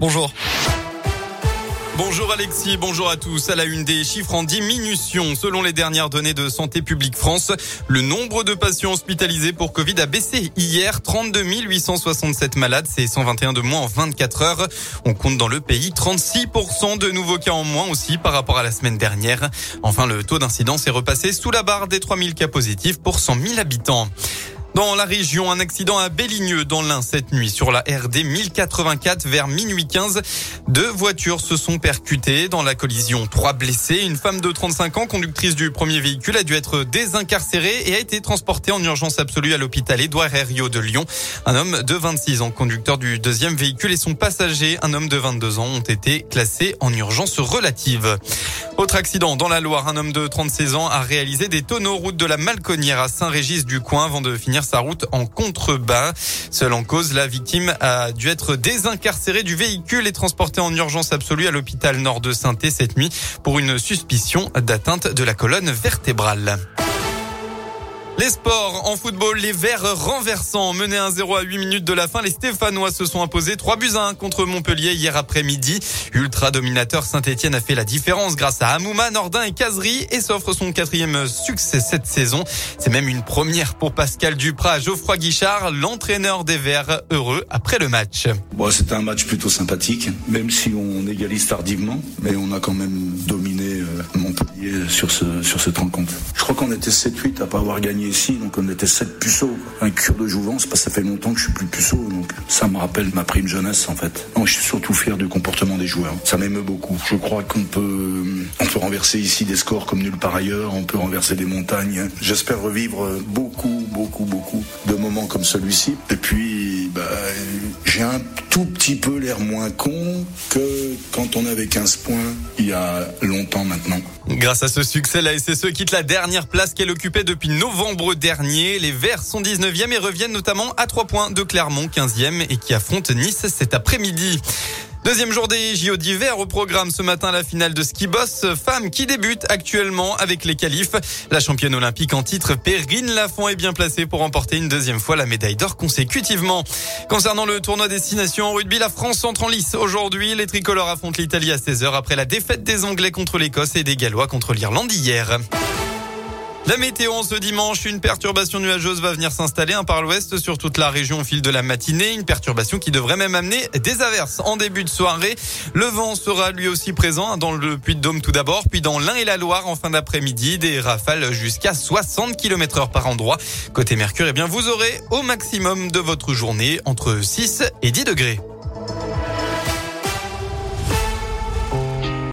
Bonjour. Bonjour Alexis, bonjour à tous. À la une des chiffres en diminution. Selon les dernières données de Santé publique France, le nombre de patients hospitalisés pour Covid a baissé hier. 32 867 malades, c'est 121 de moins en 24 heures. On compte dans le pays 36% de nouveaux cas en moins aussi par rapport à la semaine dernière. Enfin, le taux d'incidence est repassé sous la barre des 3000 cas positifs pour 100 000 habitants. Dans la région, un accident à Béligneux dans l'Ain cette nuit sur la RD 1084 vers minuit 15. Deux voitures se sont percutées dans la collision. Trois blessés. Une femme de 35 ans, conductrice du premier véhicule, a dû être désincarcérée et a été transportée en urgence absolue à l'hôpital Édouard Herriot de Lyon. Un homme de 26 ans, conducteur du deuxième véhicule et son passager, un homme de 22 ans, ont été classés en urgence relative. Autre accident dans la Loire, un homme de 36 ans a réalisé des tonneaux route de la Malconnière à Saint-Régis-du-Coin avant de finir sa route en contrebas. Seul en cause, la victime a dû être désincarcérée du véhicule et transportée en urgence absolue à l'hôpital nord de saint cette nuit pour une suspicion d'atteinte de la colonne vertébrale. Les sports en football, les Verts renversants menés 1-0 à 8 minutes de la fin. Les Stéphanois se sont imposés 3 buts à 1 contre Montpellier hier après-midi. Ultra dominateur Saint-Etienne a fait la différence grâce à Amouma, Nordin et Cazerie et s'offre son quatrième succès cette saison. C'est même une première pour Pascal Duprat, Geoffroy Guichard, l'entraîneur des Verts, heureux après le match. C'était un match plutôt sympathique, même si on égalise tardivement, mais on a quand même dominé euh, Montpellier sur ce, sur cette rencontre. Je crois qu'on était 7-8 à pas avoir gagné ici, donc on était sept puceaux. Un cure de jouvence, parce que ça fait longtemps que je suis plus puceau, donc ça me rappelle ma prime jeunesse en fait. Non, je suis surtout fier du comportement des joueurs. Ça m'émeut beaucoup. Je crois qu'on peut, on peut renverser ici des scores comme nulle part ailleurs. On peut renverser des montagnes. J'espère revivre beaucoup, beaucoup, beaucoup de moments comme celui-ci. Et puis, bah, j'ai un tout petit peu l'air moins con que quand on avait 15 points il y a longtemps maintenant. Grâce à ce succès, la SSE quitte la dernière place qu'elle occupait depuis novembre dernier. Les Verts sont 19e et reviennent notamment à 3 points de Clermont 15e et qui affrontent Nice cet après-midi. Deuxième jour des JO d'hiver au programme ce matin la finale de ski boss femme qui débute actuellement avec les qualifs. La championne olympique en titre Perrine Lafont est bien placée pour remporter une deuxième fois la médaille d'or consécutivement. Concernant le tournoi destination en rugby, la France entre en lice aujourd'hui. Les tricolores affrontent l'Italie à 16h après la défaite des Anglais contre l'Écosse et des Gallois contre l'Irlande hier. La météo ce dimanche, une perturbation nuageuse va venir s'installer un par l'ouest sur toute la région au fil de la matinée. Une perturbation qui devrait même amener des averses en début de soirée. Le vent sera lui aussi présent dans le Puy-de-Dôme tout d'abord, puis dans l'Ain et la Loire en fin d'après-midi. Des rafales jusqu'à 60 km heure par endroit. Côté Mercure, eh bien, vous aurez au maximum de votre journée entre 6 et 10 degrés.